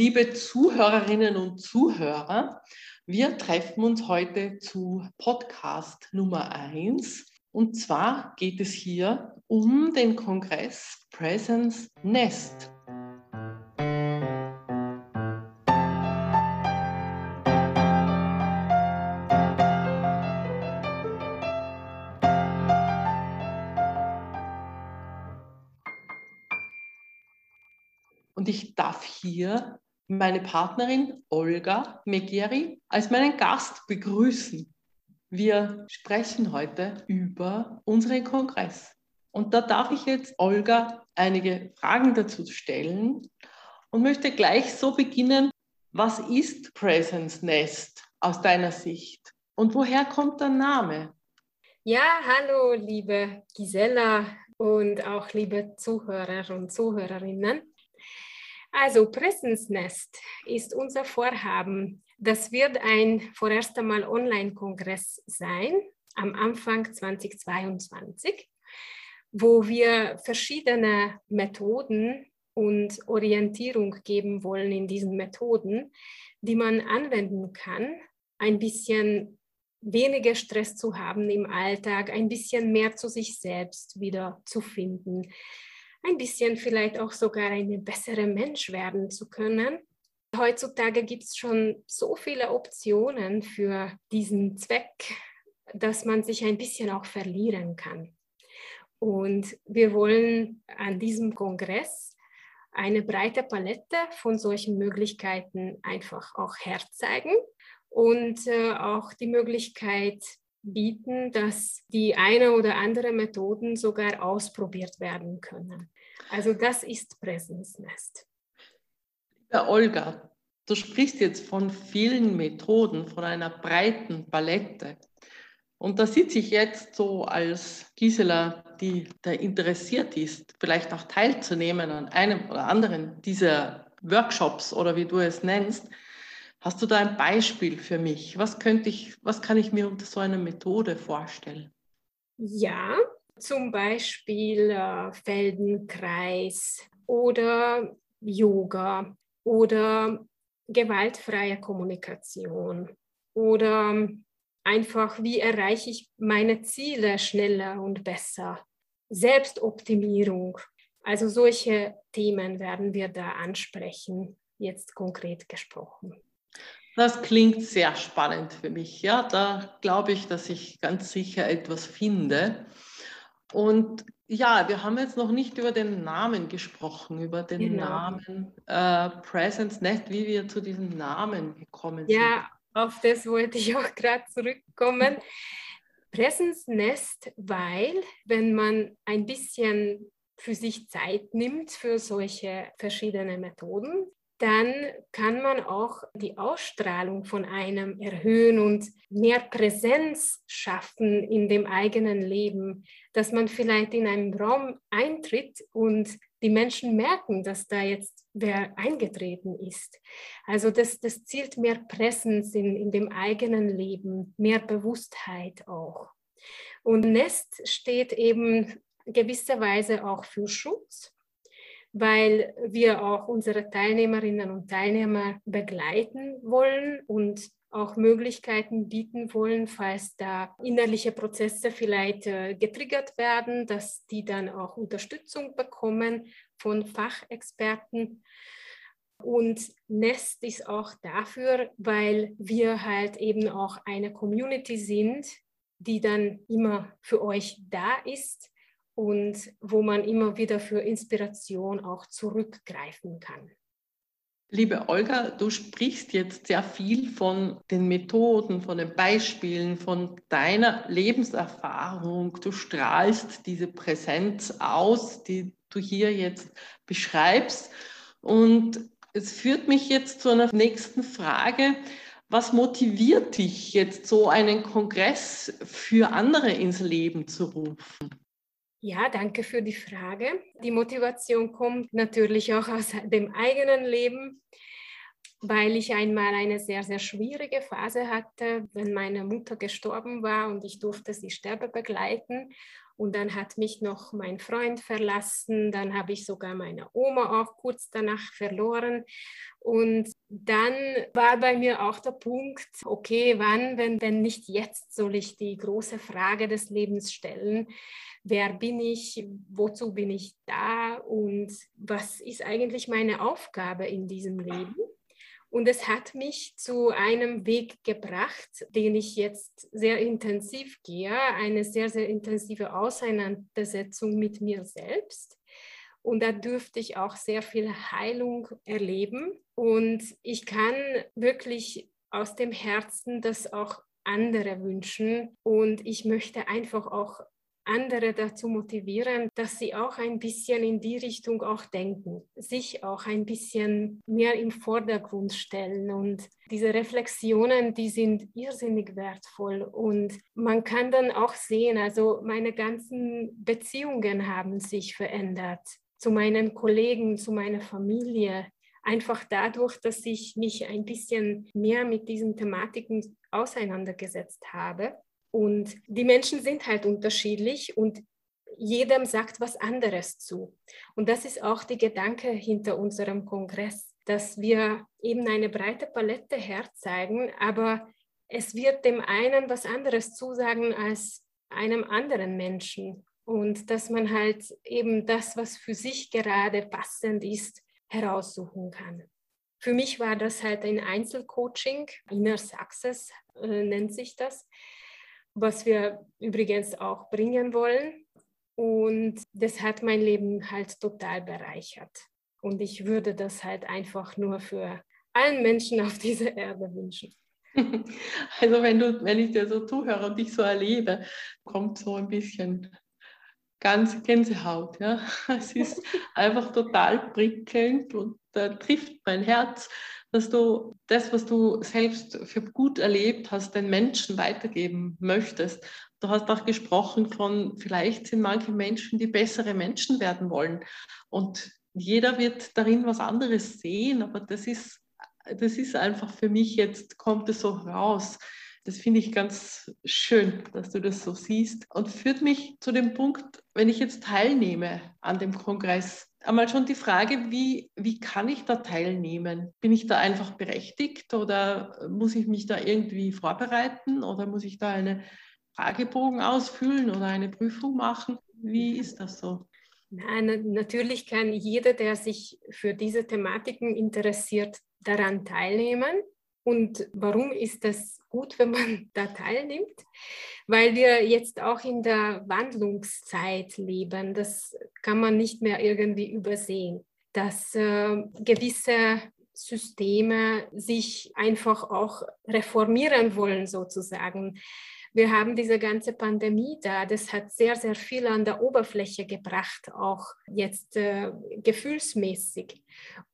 liebe Zuhörerinnen und Zuhörer. Wir treffen uns heute zu Podcast Nummer 1. Und zwar geht es hier um den Kongress Presence Nest. Und ich darf hier meine Partnerin Olga Megieri als meinen Gast begrüßen. Wir sprechen heute über unseren Kongress. Und da darf ich jetzt Olga einige Fragen dazu stellen und möchte gleich so beginnen. Was ist Presence Nest aus deiner Sicht? Und woher kommt der Name? Ja, hallo, liebe Gisela und auch liebe Zuhörer und Zuhörerinnen. Also Präsensnest ist unser Vorhaben. Das wird ein vorerst einmal Online-Kongress sein am Anfang 2022, wo wir verschiedene Methoden und Orientierung geben wollen in diesen Methoden, die man anwenden kann, ein bisschen weniger Stress zu haben im Alltag, ein bisschen mehr zu sich selbst wieder zu finden, ein bisschen vielleicht auch sogar ein besserer Mensch werden zu können. Heutzutage gibt es schon so viele Optionen für diesen Zweck, dass man sich ein bisschen auch verlieren kann. Und wir wollen an diesem Kongress eine breite Palette von solchen Möglichkeiten einfach auch herzeigen und äh, auch die Möglichkeit bieten, dass die eine oder andere Methoden sogar ausprobiert werden können. Also das ist Präsensnest. Liebe Olga, du sprichst jetzt von vielen Methoden, von einer breiten Palette. Und da sitze ich jetzt so als Gisela, die da interessiert ist, vielleicht auch teilzunehmen an einem oder anderen dieser Workshops oder wie du es nennst. Hast du da ein Beispiel für mich? Was könnte ich, was kann ich mir unter so einer Methode vorstellen? Ja, zum Beispiel äh, Feldenkreis oder Yoga oder gewaltfreie Kommunikation oder einfach, wie erreiche ich meine Ziele schneller und besser? Selbstoptimierung. Also solche Themen werden wir da ansprechen, jetzt konkret gesprochen. Das klingt sehr spannend für mich. Ja, da glaube ich, dass ich ganz sicher etwas finde. Und ja, wir haben jetzt noch nicht über den Namen gesprochen, über den genau. Namen äh, Presence Net, wie wir zu diesem Namen gekommen sind. Ja, auf das wollte ich auch gerade zurückkommen. Presence Nest, weil wenn man ein bisschen für sich Zeit nimmt für solche verschiedene Methoden, dann kann man auch die Ausstrahlung von einem erhöhen und mehr Präsenz schaffen in dem eigenen Leben, dass man vielleicht in einen Raum eintritt und die Menschen merken, dass da jetzt wer eingetreten ist. Also das, das zielt mehr Präsenz in, in dem eigenen Leben, mehr Bewusstheit auch. Und Nest steht eben gewisserweise auch für Schutz weil wir auch unsere Teilnehmerinnen und Teilnehmer begleiten wollen und auch Möglichkeiten bieten wollen, falls da innerliche Prozesse vielleicht äh, getriggert werden, dass die dann auch Unterstützung bekommen von Fachexperten. Und Nest ist auch dafür, weil wir halt eben auch eine Community sind, die dann immer für euch da ist und wo man immer wieder für Inspiration auch zurückgreifen kann. Liebe Olga, du sprichst jetzt sehr viel von den Methoden, von den Beispielen, von deiner Lebenserfahrung. Du strahlst diese Präsenz aus, die du hier jetzt beschreibst. Und es führt mich jetzt zu einer nächsten Frage. Was motiviert dich jetzt, so einen Kongress für andere ins Leben zu rufen? Ja, danke für die Frage. Die Motivation kommt natürlich auch aus dem eigenen Leben, weil ich einmal eine sehr, sehr schwierige Phase hatte, wenn meine Mutter gestorben war und ich durfte sie sterbe begleiten. Und dann hat mich noch mein Freund verlassen. Dann habe ich sogar meine Oma auch kurz danach verloren. Und dann war bei mir auch der Punkt, okay, wann, wenn, wenn nicht jetzt, soll ich die große Frage des Lebens stellen. Wer bin ich? Wozu bin ich da? Und was ist eigentlich meine Aufgabe in diesem Leben? Und es hat mich zu einem Weg gebracht, den ich jetzt sehr intensiv gehe, eine sehr, sehr intensive Auseinandersetzung mit mir selbst. Und da dürfte ich auch sehr viel Heilung erleben. Und ich kann wirklich aus dem Herzen das auch andere wünschen. Und ich möchte einfach auch andere dazu motivieren, dass sie auch ein bisschen in die Richtung auch denken, sich auch ein bisschen mehr im Vordergrund stellen. Und diese Reflexionen, die sind irrsinnig wertvoll. Und man kann dann auch sehen, also meine ganzen Beziehungen haben sich verändert zu meinen Kollegen, zu meiner Familie. Einfach dadurch, dass ich mich ein bisschen mehr mit diesen Thematiken auseinandergesetzt habe. Und die Menschen sind halt unterschiedlich und jedem sagt was anderes zu. Und das ist auch die Gedanke hinter unserem Kongress, dass wir eben eine breite Palette herzeigen, aber es wird dem einen was anderes zusagen als einem anderen Menschen. Und dass man halt eben das, was für sich gerade passend ist, heraussuchen kann. Für mich war das halt ein Einzelcoaching, Inner Success äh, nennt sich das was wir übrigens auch bringen wollen. Und das hat mein Leben halt total bereichert. Und ich würde das halt einfach nur für allen Menschen auf dieser Erde wünschen. Also wenn du, wenn ich dir so zuhöre und dich so erlebe, kommt so ein bisschen ganz Gänsehaut. Ja? Es ist einfach total prickelnd und da trifft mein Herz, dass du das, was du selbst für gut erlebt hast, den Menschen weitergeben möchtest. Du hast auch gesprochen von, vielleicht sind manche Menschen, die bessere Menschen werden wollen. Und jeder wird darin was anderes sehen, aber das ist, das ist einfach für mich jetzt, kommt es so raus. Das finde ich ganz schön, dass du das so siehst und führt mich zu dem Punkt, wenn ich jetzt teilnehme an dem Kongress, einmal schon die Frage, wie, wie kann ich da teilnehmen? Bin ich da einfach berechtigt oder muss ich mich da irgendwie vorbereiten oder muss ich da eine Fragebogen ausfüllen oder eine Prüfung machen? Wie ist das so? Nein, natürlich kann jeder, der sich für diese Thematiken interessiert, daran teilnehmen. Und warum ist das gut, wenn man da teilnimmt? Weil wir jetzt auch in der Wandlungszeit leben. Das kann man nicht mehr irgendwie übersehen, dass äh, gewisse Systeme sich einfach auch reformieren wollen, sozusagen. Wir haben diese ganze Pandemie da, das hat sehr, sehr viel an der Oberfläche gebracht, auch jetzt äh, gefühlsmäßig.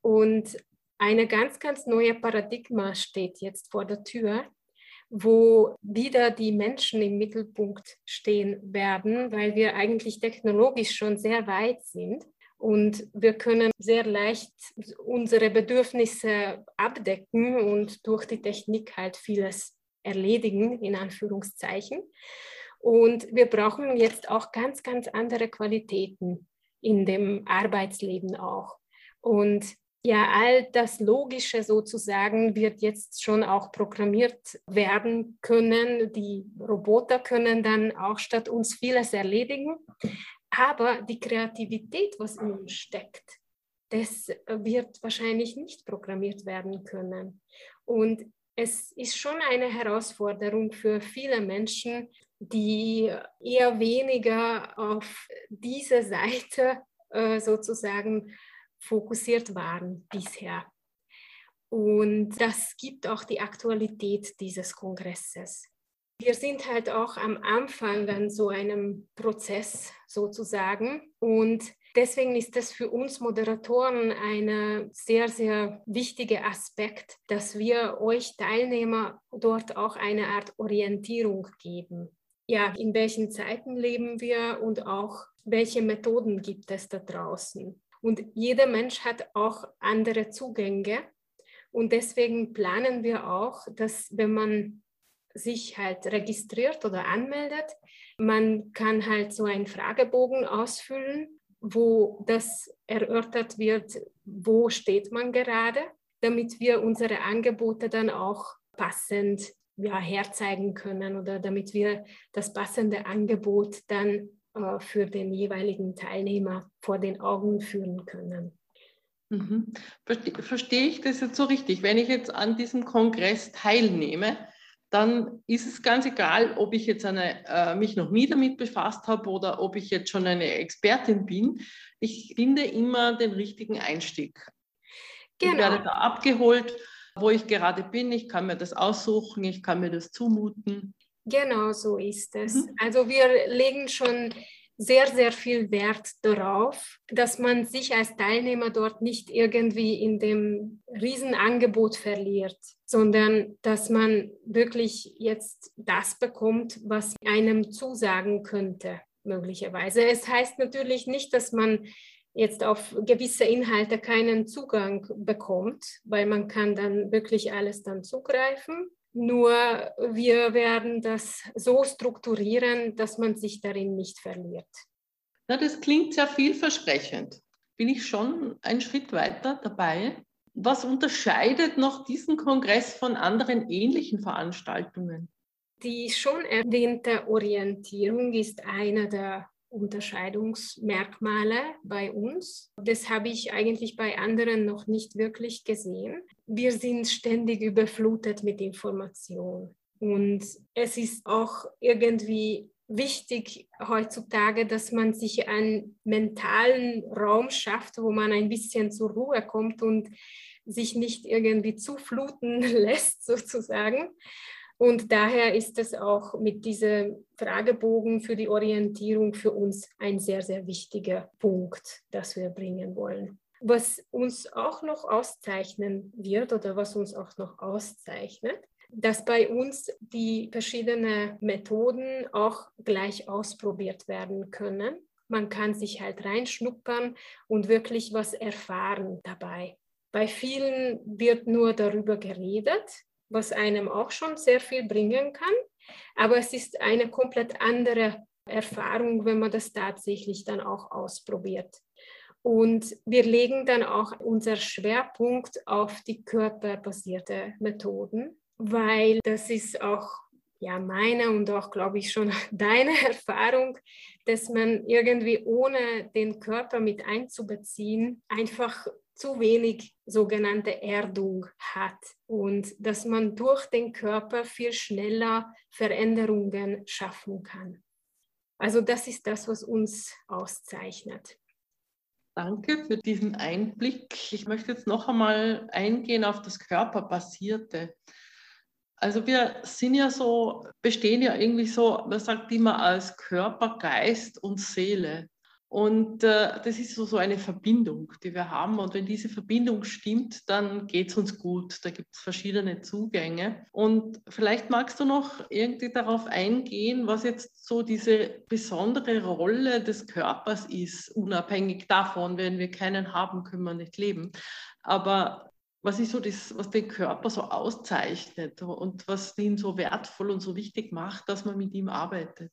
Und eine ganz, ganz neue Paradigma steht jetzt vor der Tür, wo wieder die Menschen im Mittelpunkt stehen werden, weil wir eigentlich technologisch schon sehr weit sind. Und wir können sehr leicht unsere Bedürfnisse abdecken und durch die Technik halt vieles erledigen, in Anführungszeichen. Und wir brauchen jetzt auch ganz, ganz andere Qualitäten in dem Arbeitsleben auch. Und ja, all das Logische sozusagen wird jetzt schon auch programmiert werden können. Die Roboter können dann auch statt uns vieles erledigen. Aber die Kreativität, was in uns steckt, das wird wahrscheinlich nicht programmiert werden können. Und es ist schon eine Herausforderung für viele Menschen, die eher weniger auf diese Seite äh, sozusagen fokussiert waren bisher. Und das gibt auch die Aktualität dieses Kongresses. Wir sind halt auch am Anfang an so einem Prozess sozusagen und deswegen ist das für uns Moderatoren ein sehr, sehr wichtiger Aspekt, dass wir euch Teilnehmer dort auch eine Art Orientierung geben. Ja, in welchen Zeiten leben wir und auch welche Methoden gibt es da draußen. Und jeder Mensch hat auch andere Zugänge. Und deswegen planen wir auch, dass wenn man sich halt registriert oder anmeldet. Man kann halt so einen Fragebogen ausfüllen, wo das erörtert wird, wo steht man gerade, damit wir unsere Angebote dann auch passend ja, herzeigen können oder damit wir das passende Angebot dann äh, für den jeweiligen Teilnehmer vor den Augen führen können. Mhm. Verstehe, verstehe ich das jetzt so richtig? Wenn ich jetzt an diesem Kongress teilnehme, dann ist es ganz egal, ob ich jetzt eine, äh, mich noch nie damit befasst habe oder ob ich jetzt schon eine Expertin bin. Ich finde immer den richtigen Einstieg. Genau. Ich werde da abgeholt, wo ich gerade bin. Ich kann mir das aussuchen, ich kann mir das zumuten. Genau so ist es. Mhm. Also wir legen schon sehr, sehr viel Wert darauf, dass man sich als Teilnehmer dort nicht irgendwie in dem Riesenangebot verliert, sondern dass man wirklich jetzt das bekommt, was einem zusagen könnte, möglicherweise. Es heißt natürlich nicht, dass man jetzt auf gewisse Inhalte keinen Zugang bekommt, weil man kann dann wirklich alles dann zugreifen. Nur wir werden das so strukturieren, dass man sich darin nicht verliert. Na, das klingt sehr vielversprechend. Bin ich schon einen Schritt weiter dabei? Was unterscheidet noch diesen Kongress von anderen ähnlichen Veranstaltungen? Die schon erwähnte Orientierung ist einer der Unterscheidungsmerkmale bei uns. Das habe ich eigentlich bei anderen noch nicht wirklich gesehen. Wir sind ständig überflutet mit Informationen. Und es ist auch irgendwie wichtig heutzutage, dass man sich einen mentalen Raum schafft, wo man ein bisschen zur Ruhe kommt und sich nicht irgendwie zufluten lässt, sozusagen. Und daher ist es auch mit diesem Fragebogen für die Orientierung für uns ein sehr, sehr wichtiger Punkt, das wir bringen wollen. Was uns auch noch auszeichnen wird oder was uns auch noch auszeichnet, dass bei uns die verschiedenen Methoden auch gleich ausprobiert werden können. Man kann sich halt reinschnuppern und wirklich was erfahren dabei. Bei vielen wird nur darüber geredet, was einem auch schon sehr viel bringen kann. Aber es ist eine komplett andere Erfahrung, wenn man das tatsächlich dann auch ausprobiert. Und wir legen dann auch unser Schwerpunkt auf die körperbasierte Methoden, weil das ist auch ja meine und auch glaube ich schon deine Erfahrung, dass man irgendwie ohne den Körper mit einzubeziehen einfach zu wenig sogenannte Erdung hat und dass man durch den Körper viel schneller Veränderungen schaffen kann. Also das ist das, was uns auszeichnet. Danke für diesen Einblick. Ich möchte jetzt noch einmal eingehen auf das Körperbasierte. Also wir sind ja so, bestehen ja irgendwie so, man sagt immer als Körper, Geist und Seele. Und äh, das ist so, so eine Verbindung, die wir haben. Und wenn diese Verbindung stimmt, dann geht es uns gut. Da gibt es verschiedene Zugänge. Und vielleicht magst du noch irgendwie darauf eingehen, was jetzt so diese besondere Rolle des Körpers ist, unabhängig davon, wenn wir keinen haben, können wir nicht leben. Aber was ist so das, was den Körper so auszeichnet und was ihn so wertvoll und so wichtig macht, dass man mit ihm arbeitet?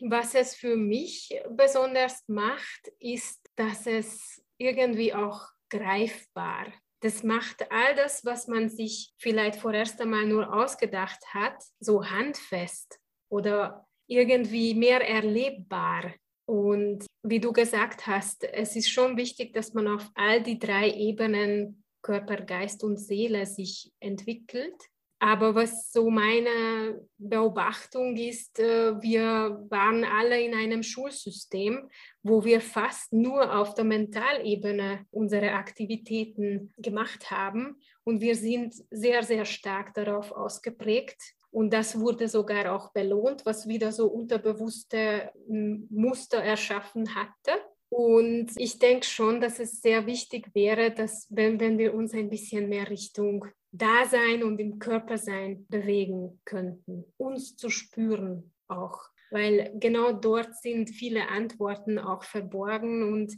Was es für mich besonders macht, ist, dass es irgendwie auch greifbar. Das macht all das, was man sich vielleicht vorerst einmal nur ausgedacht hat, so handfest oder irgendwie mehr erlebbar. Und wie du gesagt hast, es ist schon wichtig, dass man auf all die drei Ebenen Körper, Geist und Seele sich entwickelt aber was so meine Beobachtung ist, äh, wir waren alle in einem Schulsystem, wo wir fast nur auf der Mentalebene unsere Aktivitäten gemacht haben. Und wir sind sehr, sehr stark darauf ausgeprägt. Und das wurde sogar auch belohnt, was wieder so unterbewusste Muster erschaffen hatte. Und ich denke schon, dass es sehr wichtig wäre, dass wenn, wenn wir uns ein bisschen mehr Richtung Dasein und im Körpersein bewegen könnten, uns zu spüren auch, weil genau dort sind viele Antworten auch verborgen und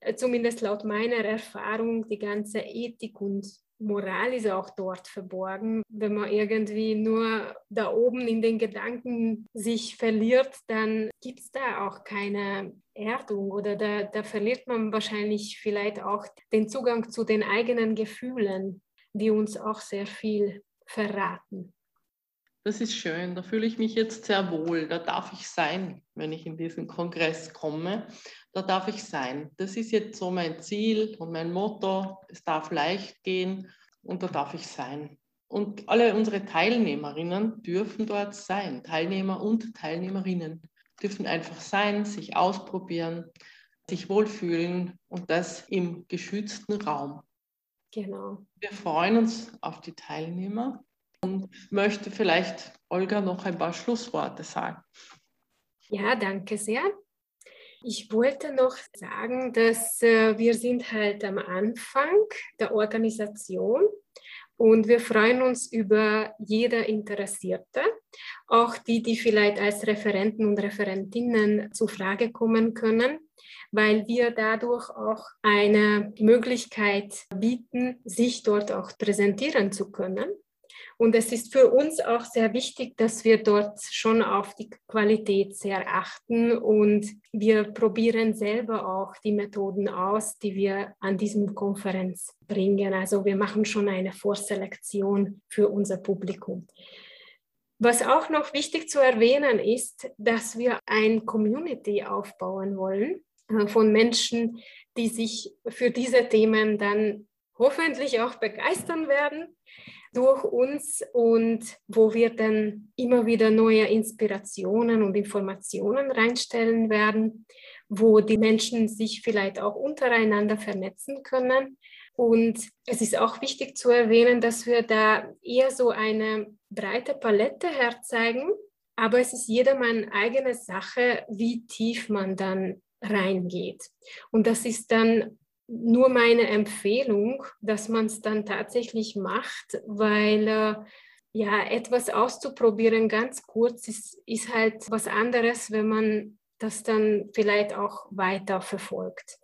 äh, zumindest laut meiner Erfahrung, die ganze Ethik und Moral ist auch dort verborgen. Wenn man irgendwie nur da oben in den Gedanken sich verliert, dann gibt es da auch keine Erdung oder da, da verliert man wahrscheinlich vielleicht auch den Zugang zu den eigenen Gefühlen, die uns auch sehr viel verraten. Das ist schön, da fühle ich mich jetzt sehr wohl. Da darf ich sein, wenn ich in diesen Kongress komme. Da darf ich sein. Das ist jetzt so mein Ziel und mein Motto. Es darf leicht gehen und da darf ich sein. Und alle unsere Teilnehmerinnen dürfen dort sein. Teilnehmer und Teilnehmerinnen dürfen einfach sein, sich ausprobieren, sich wohlfühlen und das im geschützten Raum. Genau. Wir freuen uns auf die Teilnehmer und möchte vielleicht Olga noch ein paar Schlussworte sagen. Ja, danke sehr. Ich wollte noch sagen, dass äh, wir sind halt am Anfang der Organisation und wir freuen uns über jeder Interessierte, auch die, die vielleicht als Referenten und Referentinnen zu Frage kommen können, weil wir dadurch auch eine Möglichkeit bieten, sich dort auch präsentieren zu können. Und es ist für uns auch sehr wichtig, dass wir dort schon auf die Qualität sehr achten und wir probieren selber auch die Methoden aus, die wir an diesem Konferenz bringen. Also wir machen schon eine Vorselektion für unser Publikum. Was auch noch wichtig zu erwähnen ist, dass wir ein Community aufbauen wollen äh, von Menschen, die sich für diese Themen dann hoffentlich auch begeistern werden durch uns und wo wir dann immer wieder neue Inspirationen und Informationen reinstellen werden, wo die Menschen sich vielleicht auch untereinander vernetzen können. Und es ist auch wichtig zu erwähnen, dass wir da eher so eine breite Palette herzeigen, aber es ist jedermann eigene Sache, wie tief man dann reingeht. Und das ist dann nur meine Empfehlung, dass man es dann tatsächlich macht, weil äh, ja, etwas auszuprobieren ganz kurz ist, ist halt was anderes, wenn man das dann vielleicht auch weiter verfolgt.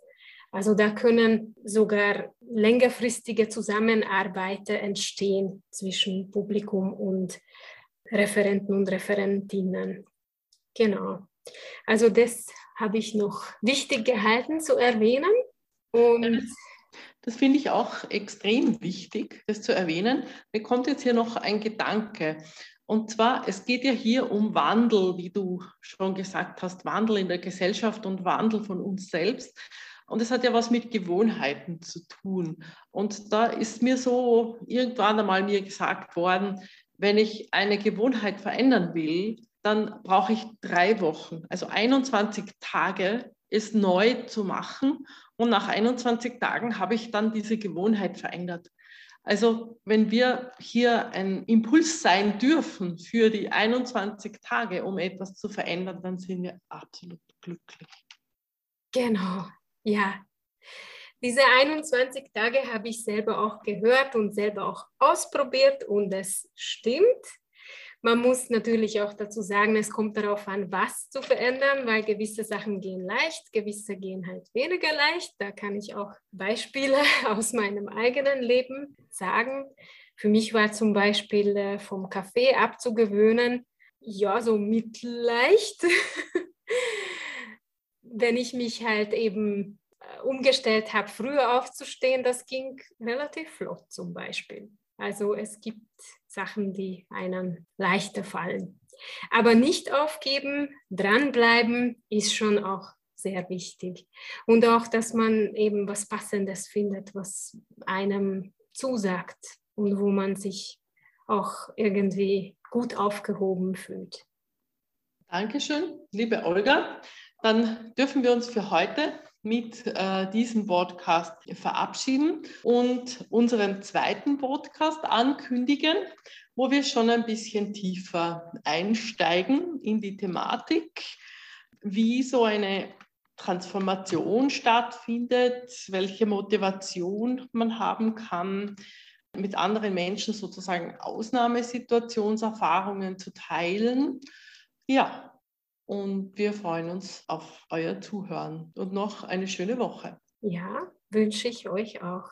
Also da können sogar längerfristige Zusammenarbeiten entstehen zwischen Publikum und Referenten und Referentinnen. Genau. Also das habe ich noch wichtig gehalten zu erwähnen. Und das finde ich auch extrem wichtig, das zu erwähnen. Mir kommt jetzt hier noch ein Gedanke. Und zwar, es geht ja hier um Wandel, wie du schon gesagt hast, Wandel in der Gesellschaft und Wandel von uns selbst. Und es hat ja was mit Gewohnheiten zu tun. Und da ist mir so irgendwann einmal mir gesagt worden, wenn ich eine Gewohnheit verändern will, dann brauche ich drei Wochen, also 21 Tage, es neu zu machen und nach 21 Tagen habe ich dann diese Gewohnheit verändert. Also wenn wir hier ein Impuls sein dürfen für die 21 Tage, um etwas zu verändern, dann sind wir absolut glücklich. Genau, ja. Diese 21 Tage habe ich selber auch gehört und selber auch ausprobiert und es stimmt. Man muss natürlich auch dazu sagen, es kommt darauf an, was zu verändern, weil gewisse Sachen gehen leicht, gewisse gehen halt weniger leicht. Da kann ich auch Beispiele aus meinem eigenen Leben sagen. Für mich war zum Beispiel äh, vom Kaffee abzugewöhnen, ja, so mittelleicht. Wenn ich mich halt eben äh, umgestellt habe, früher aufzustehen, das ging relativ flott zum Beispiel. Also es gibt Sachen, die einem leichter fallen. Aber nicht aufgeben, dranbleiben ist schon auch sehr wichtig. Und auch, dass man eben was Passendes findet, was einem zusagt und wo man sich auch irgendwie gut aufgehoben fühlt. Dankeschön, liebe Olga. Dann dürfen wir uns für heute mit äh, diesem Podcast verabschieden und unseren zweiten Podcast ankündigen, wo wir schon ein bisschen tiefer einsteigen in die Thematik, wie so eine Transformation stattfindet, welche Motivation man haben kann, mit anderen Menschen sozusagen Ausnahmesituationserfahrungen zu teilen. Ja, und wir freuen uns auf euer Zuhören und noch eine schöne Woche. Ja, wünsche ich euch auch.